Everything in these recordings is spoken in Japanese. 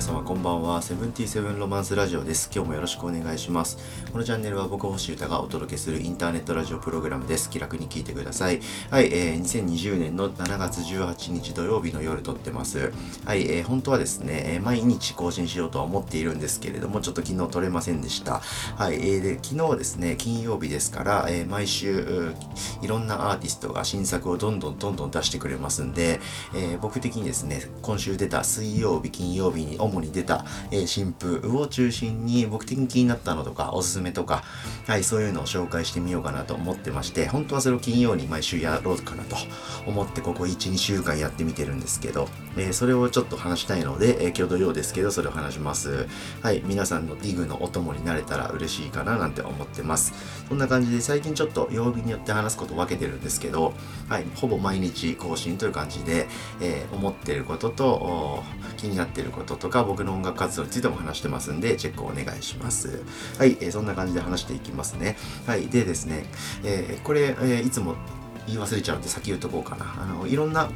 皆様んばんは。セブンティーセブンロマンスラジオです。今日もよろしくお願いします。このチャンネルは僕星歌がお届けするインターネットラジオプログラムです。気楽に聞いてください。はい、えー、2020年の7月18日土曜日の夜撮ってます。はい、えー、本当はですね、え毎日更新しようとは思っているんですけれどもちょっと昨日撮れませんでした。はい、えー、で昨日ですね金曜日ですから、えー、毎週いろんなアーティストが新作をどんどんどんどん出してくれますんで、え、僕的にですね今週出た水曜日金曜日に主に出た、えー、新風を中心に僕的に気になったのとかおすすめとか、はい、そういうのを紹介してみようかなと思ってまして、本当はそれを金曜に毎週やろうかなと思ってここ1、2週間やってみてるんですけど、え、それをちょっと話したいので、えー、今日土曜ですけど、それを話します。はい、皆さんのディグのお供になれたら嬉しいかななんて思ってます。そんな感じで最近ちょっと曜日によって話すこと分けてるんですけど、はい、ほぼ毎日更新という感じで、えー、思ってることと気になってることとか僕の音楽活動についても話してますんでチェックをお願いします。はい、えー、そんな感じで話していきますね。はいでですね、えー、これ、えいつも言い忘れちゃうんで先言うとこうかな。あのいろんな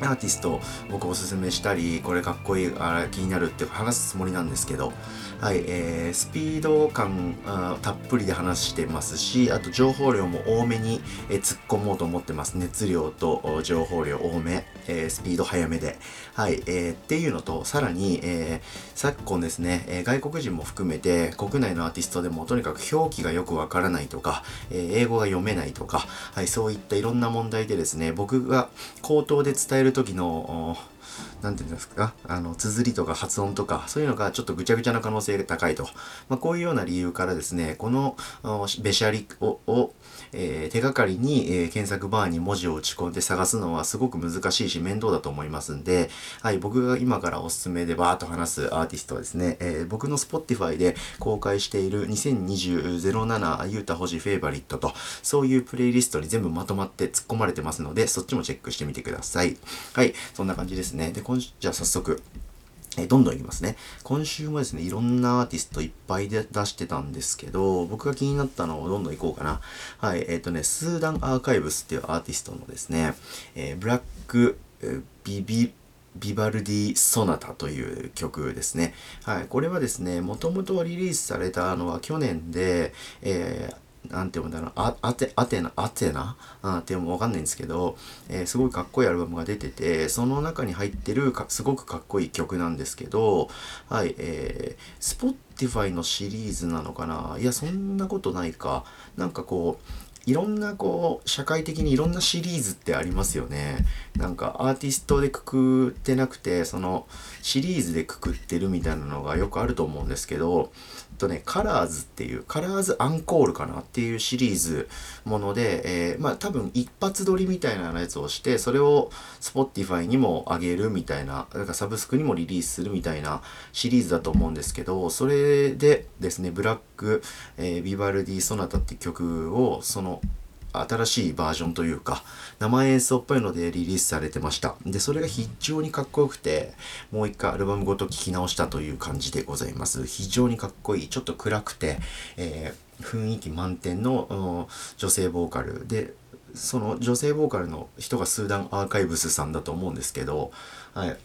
アーティスト僕おすすめしたりこれかっこいいあ気になるって話すつもりなんですけどはい、えー、スピード感たっぷりで話してますしあと情報量も多めに、えー、突っ込もうと思ってます。熱量と情報量多め、えー、スピード速めで。はい、えー、っていうのとさらに、えー、昨今ですね、えー、外国人も含めて国内のアーティストでもとにかく表記がよくわからないとか、えー、英語が読めないとか、はい、そういったいろんな問題でですね僕が口頭で伝えるる時の何て言うんですかあの綴りとか発音とかそういうのがちょっとぐちゃぐちゃな可能性が高いと、まあ、こういうような理由からですねこのべしゃりをを、えー、手がかりに、えー、検索バーに文字を打ち込んで探すのはすごく難しいし面倒だと思いますんで、はい、僕が今からおすすめでバーッと話すアーティストはですね、えー、僕の Spotify で公開している2020-07ユータ星フェイバリットとそういうプレイリストに全部まとまって突っ込まれてますのでそっちもチェックしてみてください。はい、そんな感じですね。で今じゃあ早速えどんどんいきますね。今週もですね、いろんなアーティストいっぱいで出してたんですけど、僕が気になったのをどんどんいこうかな。はい、えっ、ー、とね、スーダンアーカイブスっていうアーティストのですね、えー、ブラック、ビビ、ビバルディ・ソナタという曲ですね。はい。これはですね、もともとリリースされたのは去年で、えー、なんて読むんだろう。あアテアテナ？アテナ？あってもわかんないんですけど、えー、すごいかっこいいアルバムが出ててその中に入ってるすごくかっこいい曲なんですけどはいえー、Spotify のシリーズなのかな？いやそんなことないか。なんかこういろんなこう社会的にいろんなシリーズってありますよね。なんかアーティストでくくってなくてそのシリーズでくくってるみたいなのがよくあると思うんですけどとね、カラーズっていう、カラーズアンコールかなっていうシリーズもので、えー、まあ多分一発撮りみたいなやつをして、それを Spotify にも上げるみたいな、なんかサブスクにもリリースするみたいなシリーズだと思うんですけど、それでですね、ブラック、えー、ビバルディ・ソナタって曲を、その新しいバージョンというか、生演奏っぽいのでリリースされてました。で、それが非常にかっこよくて、もう一回アルバムごと聴き直したという感じでございます。非常にかっこいい、ちょっと暗くて、えー、雰囲気満点の女性ボーカルで、その女性ボーカルの人がスーダンアーカイブスさんだと思うんですけど、はい。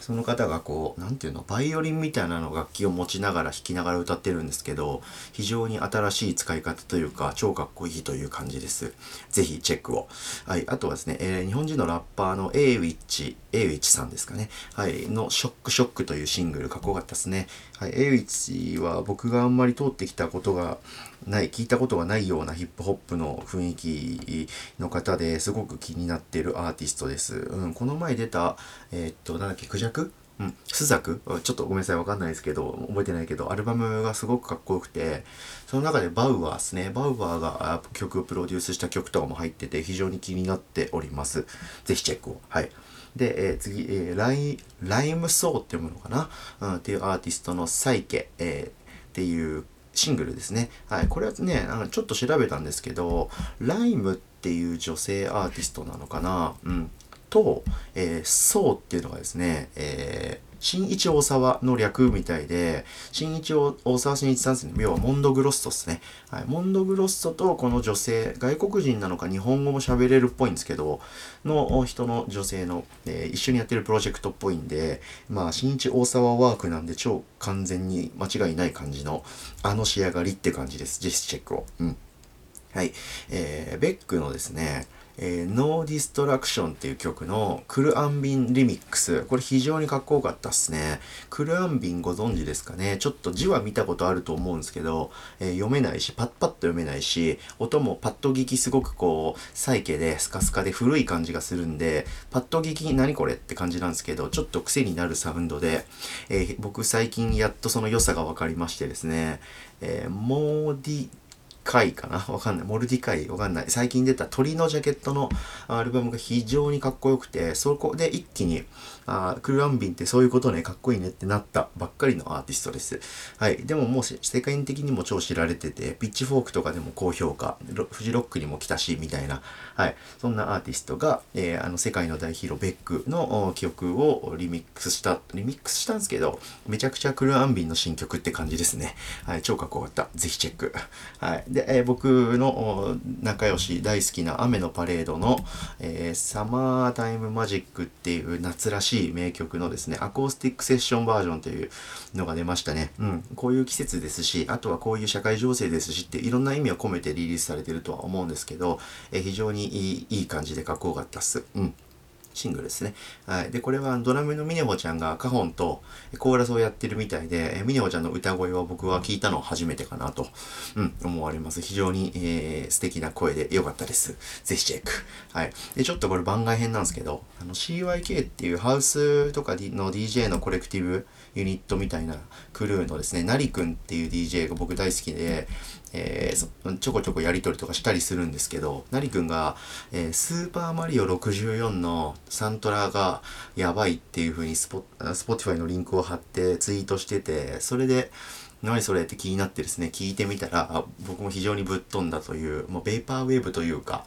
その方がこう、何て言うの、バイオリンみたいなの楽器を持ちながら弾きながら歌ってるんですけど、非常に新しい使い方というか、超かっこいいという感じです。ぜひチェックを。はい。あとはですね、えー、日本人のラッパーの A ウィッチ、A ウィッチさんですかね。はい。のショックショックというシングル、かっこよかったですね。はい。A ウィッチは僕があんまり通ってきたことがない、聞いたことがないようなヒップホップの雰囲気の方ですごく気になっているアーティストです。うん。この前出た、えー、っと、なんだっけ、クジャク？うん、スザク？ちょっとごめんなさいわかんないですけど覚えてないけどアルバムがすごくかっこよくてその中でバウアーですね。バウアーが曲をプロデュースした曲とかも入ってて非常に気になっております。ぜひチェックを。はい。で、えー、次、えー、ライライムソーっていうものかな、うん、っていうアーティストのサイケ、えー、っていうシングルですね。はい。これはね、あのちょっと調べたんですけど、ライムっていう女性アーティストなのかな？うん。と、えー、ソーっていうのがですね、えー新一大沢の略みたいで、新一大沢新一さんですね。要はモンドグロッソですね。はい。モンドグロッソとこの女性、外国人なのか日本語も喋れるっぽいんですけど、の人の女性の、えー、一緒にやってるプロジェクトっぽいんで、まあ、新一大沢ワークなんで超完全に間違いない感じの、あの仕上がりって感じです。是非チェックを。うん。はい。えー、ベックのですね、えー、ノーディストラクションっていう曲のクルアンビンリミックス。これ非常にかっこよかったっすね。クルアンビンご存知ですかね？ちょっと字は見たことあると思うんですけど、えー、読めないし、パッパッと読めないし、音もパッと聞きすごくこう、サイケでスカスカで古い感じがするんで、パッと聞き何これって感じなんですけど、ちょっと癖になるサウンドで、えー、僕最近やっとその良さが分かりましてですね、えー、モーディカイかな？わかんない。モルディカイわかんない。最近出た鳥のジャケットのアルバムが非常にかっこよくて、そこで一気に、あクルアンビンってそういうことね、かっこいいねってなったばっかりのアーティストです。はい。でももう世界的にも超知られてて、ピッチフォークとかでも高評価、フジロックにも来たし、みたいな、はい。そんなアーティストが、えー、あの、世界の大ヒーロー、ベックの曲をリミックスした、リミックスしたんですけど、めちゃくちゃクルアンビンの新曲って感じですね。はい。超かっこよかった。ぜひチェック。はい。で、えー、僕の仲良し大好きな雨のパレードの、えー、サマータイムマジックっていう夏らしい名曲のですね、アコースティックセッションバージョンというのが出ましたね。うん。こういう季節ですし、あとはこういう社会情勢ですしっていろんな意味を込めてリリースされてるとは思うんですけど、えー、非常にいいいい感じでかっこよかったっす。うん。シングルですね。はい。で、これはドラムのミネホちゃんがカホンとコーラスをやってるみたいで、ミネホちゃんの歌声は僕は聞いたの初めてかなと、うん、思われます。非常に、えー、素敵な声で良かったです。ぜひチェック。はい。で、ちょっとこれ番外編なんですけど、あの CYK っていうハウスとかの DJ のコレクティブユニットみたいなクルーのですね、ナリ君っていう DJ が僕大好きで、えー、ちょこちょこやり取りとかしたりするんですけど、なりくんが、えー、スーパーマリオ64のサントラがやばいっていう風にスポスポティファイのリンクを貼ってツイートしてて、それで、何それ？って気になってですね、聞いてみたら、僕も非常にぶっ飛んだという、もうベーパーウェーブというか、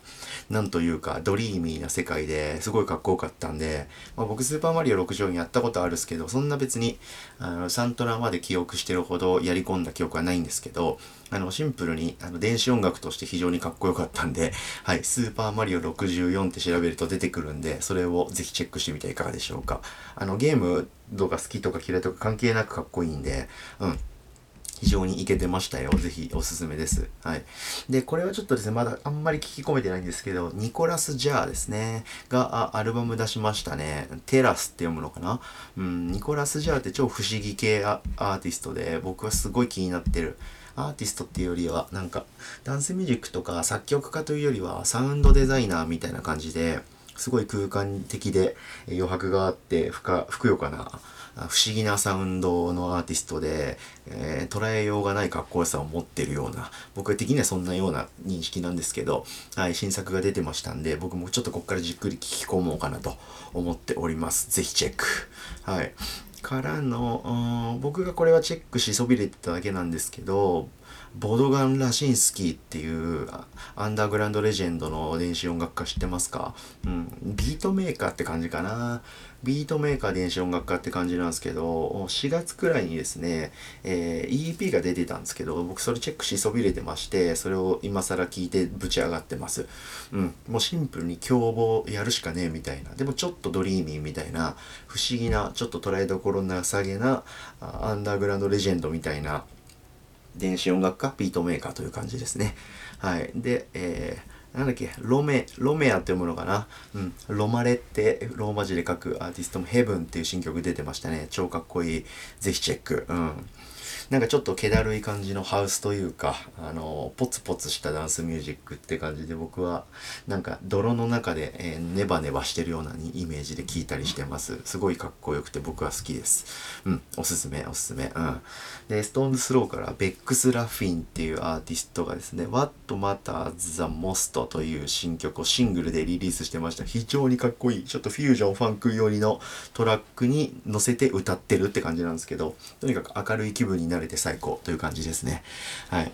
なんというか、ドリーミーな世界ですごいかっこよかったんで、まあ、僕スーパーマリオ64やったことあるんですけど、そんな別に、あの、サントラまで記憶してるほどやり込んだ記憶はないんですけど、あの、シンプルに、あの、電子音楽として非常にかっこよかったんで、はい、スーパーマリオ64って調べると出てくるんで、それをぜひチェックしてみてはいかがでしょうか。あの、ゲーム度が好きとか嫌いとか関係なくかっこいいんで、うん。非常にイケてましたよ。ぜひおすすめです。はい。で、これはちょっとですね、まだあんまり聞き込めてないんですけど、ニコラス・ジャーですね。が、アルバム出しましたね。テラスって読むのかな？うん、ニコラス・ジャーって超不思議系アーティストで、僕はすごい気になってる。アーティストっていうよりは、なんか、ダンスミュージックとか作曲家というよりは、サウンドデザイナーみたいな感じで、すごい空間的で余白があって、ふか、ふくよかな、不思議なサウンドのアーティストで、えー、捉えようがないかっこよさを持ってるような、僕的にはそんなような認識なんですけど、はい、新作が出てましたんで、僕もちょっとこっからじっくり聞き込もうかなと思っております。ぜひチェック。はい。からの、僕がこれはチェックしそびれてただけなんですけど、ボドガン・ラシンスキーっていうアンダーグラウンドレジェンドの電子音楽家知ってますか？うん。ビートメーカーって感じかな。ビートメーカー電子音楽家って感じなんですけど、4月くらいにですね、えー、EP が出てたんですけど、僕それチェックしそびれてまして、それを今更聞いてぶち上がってます。うん。もうシンプルに凶暴やるしかねえみたいな。でもちょっとドリーミーみたいな、不思議な、ちょっと捉えどころなさげな、アンダーグラウンドレジェンドみたいな、電子音楽家、ビートメーカーという感じですね。はい。で、えーなんだっけ、ロメ、ロメアって読むのかな？うん。ロマレってローマ字で書くアーティストもヘブンっていう新曲出てましたね。超かっこいい。ぜひチェック。うん。なんかちょっと気だるい感じのハウスというか、あの、ポツポツしたダンスミュージックって感じで僕は、なんか泥の中で、えー、ネバネバしてるようなイメージで聴いたりしてます。すごいかっこよくて僕は好きです。うん、おすすめ、おすすめ。うん。で、ストーンズスローからベックス・ラフィンっていうアーティストがですね、What Matters the Most という新曲をシングルでリリースしてました。非常にかっこいい。ちょっとフュージョン、ファンク寄りのトラックに乗せて歌ってるって感じなんですけど、とにかく明るい気分になるられて最高という感じですね。はい。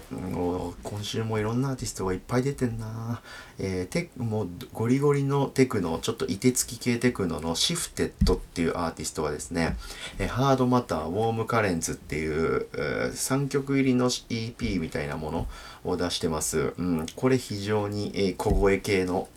今週もいろんなアーティストがいっぱい出てんなえー、テもうゴリゴリのテクノ、ちょっと凍てつき系テクノのシフテッドっていうアーティストはですね、えー、ハードマター、ウォームカレンズっていう、えー、3曲入りの EP みたいなものを出してます。うん、これ非常に、えー、小声系の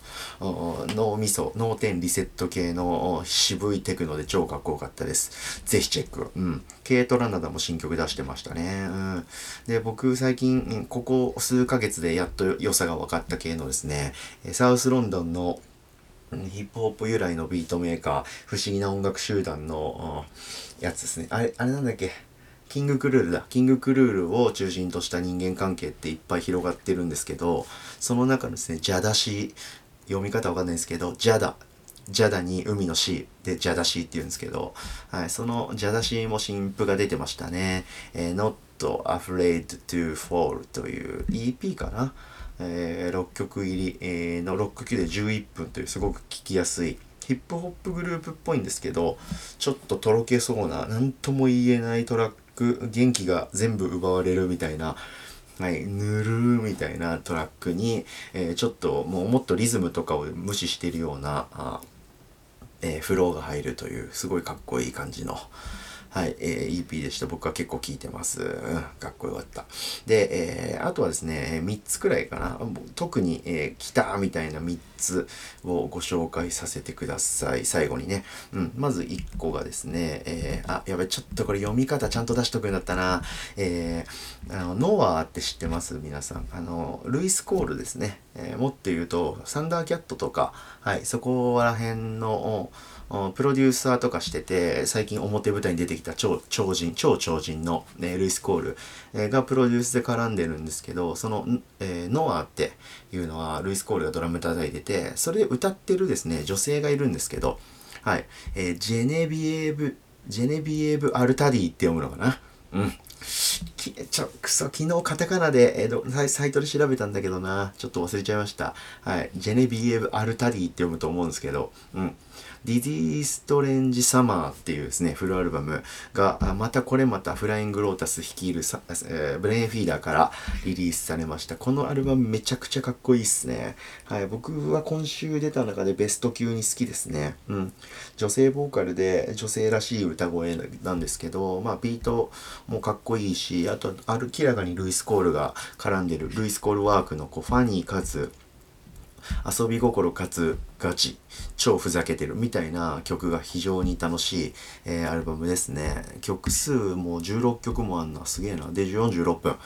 脳みそ、脳天リセット系の渋いテクノで超かっこよかったです。ぜひチェック。うん。ケイト・ラナダも新曲出してましたね。うん。で、僕最近、ここ数ヶ月でやっと良さが分かった系のですね、サウスロンドンのヒップホップ由来のビートメーカー、不思議な音楽集団のやつですね。あれ、あれなんだっけ？キングクルールだ。キングクルールを中心とした人間関係っていっぱい広がってるんですけど、その中のですね、ジャダシ、読み方わかんないですけど、ジャダ、ジャダに海のシーでジャダシーって言うんですけど、はい、そのジャダシーも新譜が出てましたね。えー、Not Afraid to Fall という EP かな？えー、6曲入り、えー、の6曲で11分というすごく聴きやすいヒップホップグループっぽいんですけどちょっととろけそうな何とも言えないトラック元気が全部奪われるみたいなはい、ぬるーみたいなトラックに、えー、ちょっともうもっとリズムとかを無視してるようなあ、えー、フローが入るというすごいかっこいい感じの、はい、えー、EP でした。僕は結構聴いてます。うん、かっこよかった。で、えー、あとはですね、3つくらいかな。特に、えー、来たみたいな3つをご紹介させてください。最後にね。うん、まず1個がですね、えー、あ、やべ、ちょっとこれ読み方ちゃんと出しとくんだったな。えー、あの、ノアって知ってます？皆さん。あの、ルイス・コールですね。えー、もっと言うと、サンダーキャットとか、はい、そこら辺の、プロデューサーとかしてて、最近表舞台に出てきた超超人、超超人の、ね、ルイス・コール、がプロデュースで絡んでるんですけど、その、えー、ノアっていうのはルイス・コールがドラム叩いてて、それで歌ってるですね、女性がいるんですけど、はい、えー、ジェネビエーブ、ジェネビエーブ・アルタディって読むのかな？うん。きちょ、くそ、昨日カタカナで、えー、サイトで調べたんだけどな。ちょっと忘れちゃいました。はい。ジェネビエーブ・アルタディって読むと思うんですけど、うん。 Dizzy Strange Summer っていうですね、フルアルバムが、またこれまたフライング・ロータス率いるさ、えー、ブレインフィーダーからリリースされました。このアルバムめちゃくちゃかっこいいっすね。はい、僕は今週出た中でベスト級に好きですね。うん。女性ボーカルで女性らしい歌声なんですけど、まあビートもかっこいいし、あと、明らかにルイス・コールが絡んでるルイス・コールワークのこうファニーかつ遊び心かつガチ超ふざけてるみたいな曲が非常に楽しい、えー、アルバムですね。曲数も16曲もあんなすげえな。で46分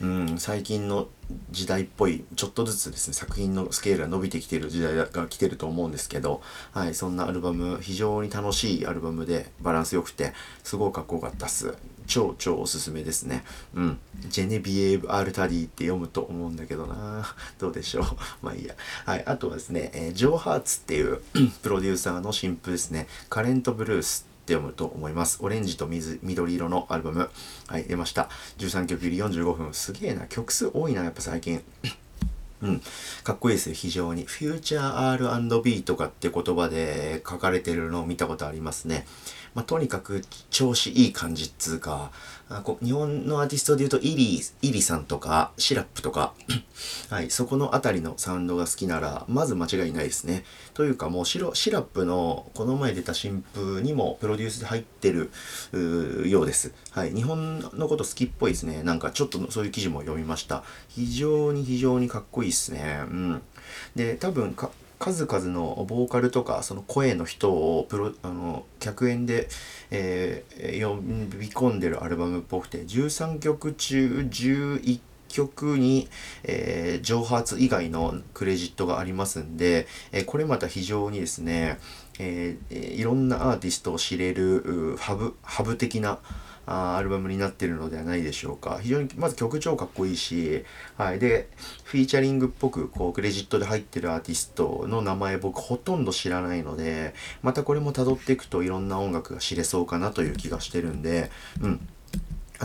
うん最近の時代っぽいちょっとずつですね作品のスケールが伸びてきてる時代が来てると思うんですけどはいそんなアルバム非常に楽しいアルバムでバランス良くてすごいかっこよかったっす。超超おすすめですね。うん。ジェネビエーブ・アルタディって読むと思うんだけどな。どうでしょう。まあいいや。はい。あとはですね、えー、ジョー・ハーツっていう プロデューサーの新譜ですね。カレント・ブルースって読むと思います。オレンジと水緑色のアルバム。はい、出ました。13曲入り45分。すげえな。曲数多いな、やっぱ最近。うん。かっこいいですよ、非常に。フューチャー R&B とかって言葉で書かれてるのを見たことありますね。まあ、とにかく調子いい感じっつうか、あこ日本のアーティストで言うとイリー、イリさんとか、シラップとか、はい、そこのあたりのサウンドが好きなら、まず間違いないですね。というかもうシロシラップのこの前出た新譜にもプロデュースで入ってるようです。はい、日本のこと好きっぽいですね。なんかちょっとそういう記事も読みました。非常に非常にかっこいいですね。うん。で、多分、数々のボーカルとかその声の人をプロあの客演で、えー、呼び込んでるアルバムっぽくて13曲中11曲に、えー、上発以外のクレジットがありますんで、えー、これまた非常にですね、えー、いろんなアーティストを知れるハブハブ的なあアルバムになってるのではないでしょうか。非常に、まず曲調かっこいいし、はい。で、フィーチャリングっぽく、こう、クレジットで入ってるアーティストの名前僕ほとんど知らないので、またこれも辿っていくといろんな音楽が知れそうかなという気がしてるんで、うん。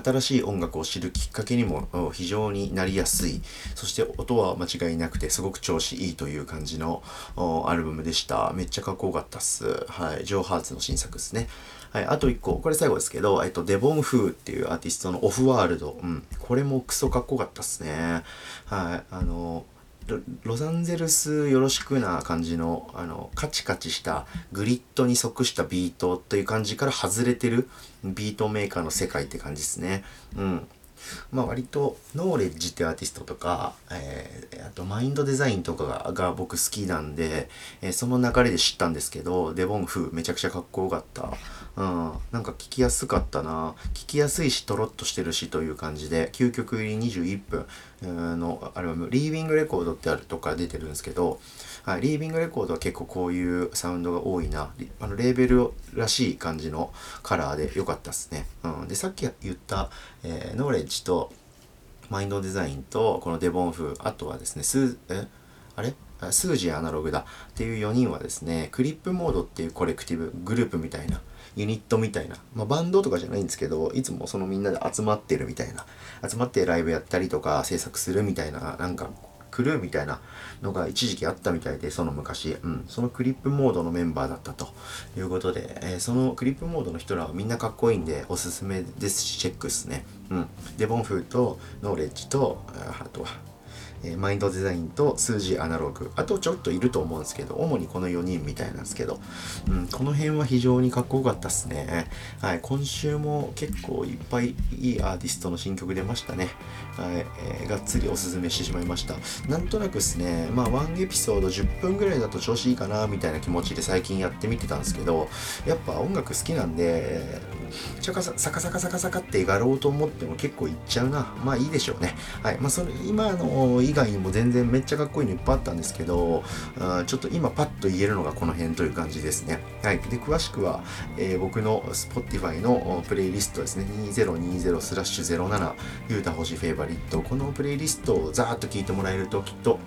新しい音楽を知るきっかけにも非常になりやすいそして音は間違いなくてすごく調子いいという感じのアルバムでしためっちゃかっこよかったっすはいジョー・ハーツの新作ですねはい、あと1個、これ最後ですけど、えっと、デボン・フーっていうアーティストのオフワールド。うん。これもクソかっこよかったっすね。はい。あの、ロサンゼルスよろしくな感じの、あの、カチカチしたグリッドに即したビートという感じから外れてるビートメーカーの世界って感じですね。うん。まあ割とノーレッジってアーティストとか、えー、あとマインドデザインとかがが僕好きなんで、えー、その流れで知ったんですけど、デボンフめちゃくちゃかっこよかった。うん、なんか聞きやすかったな。聞きやすいし、とろっとしてるしという感じで、究極入り21分のアルバム、リービングレコードってあるとか出てるんですけど、はい、リービングレコードは結構こういうサウンドが多いな。あのレーベルらしい感じのカラーで良かったっすね。うん、で、さっき言った、えー、ノーレッジとマインドデザインとこのデボン風、あとはですね、スー、え？あれ？数字アナログだっていう4人はですね、クリップモードっていうコレクティブグループみたいなユニットみたいな、まあ、バンドとかじゃないんですけど、いつもそのみんなで集まってるみたいな、集まってライブやったりとか制作するみたいな、なんか、クルーみたいなのが一時期あったみたいで、その昔、うん、そのクリップモードのメンバーだったということで、えー、そのクリップモードの人らはみんなかっこいいんで、おすすめですし、チェックっすね。うん。デボンフーと、ノーレッジと、あとは、えマインドデザインと数字アナログ。あとちょっといると思うんですけど主にこの4人みたいなんですけど、うん、この辺は非常にかっこよかったっすね。はい今週も結構いっぱいいいアーティストの新曲出ましたね。はい、えー、がっつりおすすめしてしまいました。なんとなくですねまあ1エピソード10分ぐらいだと調子いいかなみたいな気持ちで最近やってみてたんですけどやっぱ音楽好きなんでちゃかさサカサカサカサカってやろうと思っても結構いっちゃうなまあいいでしょうねはいまあそれ今の以外にも全然めっちゃかっこいいのいっぱいあったんですけど、あちょっと今パッと言えるのがこの辺という感じですね。はい。で、詳しくは、えー、僕の Spotify のプレイリストですね、2020スラッシュ07、ゆうた星フェイバリット。このプレイリストをザーッと聞いてもらえるときっと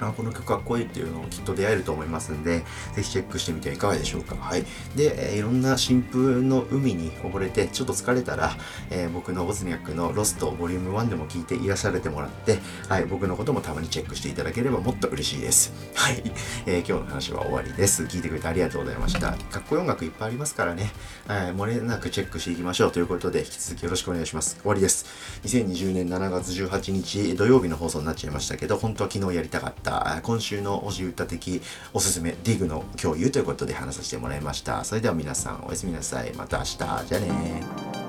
あこの曲かっこいいっていうのをきっと出会えると思いますんで、ぜひチェックしてみてはいかがでしょうか。はい。で、え、いろんな新風の海に溺れて、ちょっと疲れたら、えー、僕のオズニャックのロストボリューム1でも聞いて癒されてもらって、はい、僕のこともたまにチェックしていただければもっと嬉しいです。はい。えー、今日の話は終わりです。聞いてくれてありがとうございました。かっこいい音楽いっぱいありますからね、はい、漏れなくチェックしていきましょうということで、引き続きよろしくお願いします。終わりです。2020年7月18日土曜日の放送になっちゃいましたけど、本当は昨日やりたかったった、今週の推し歌的おすすめディグの共有ということで話させてもらいました。それでは皆さんおやすみなさい。また明日。じゃあね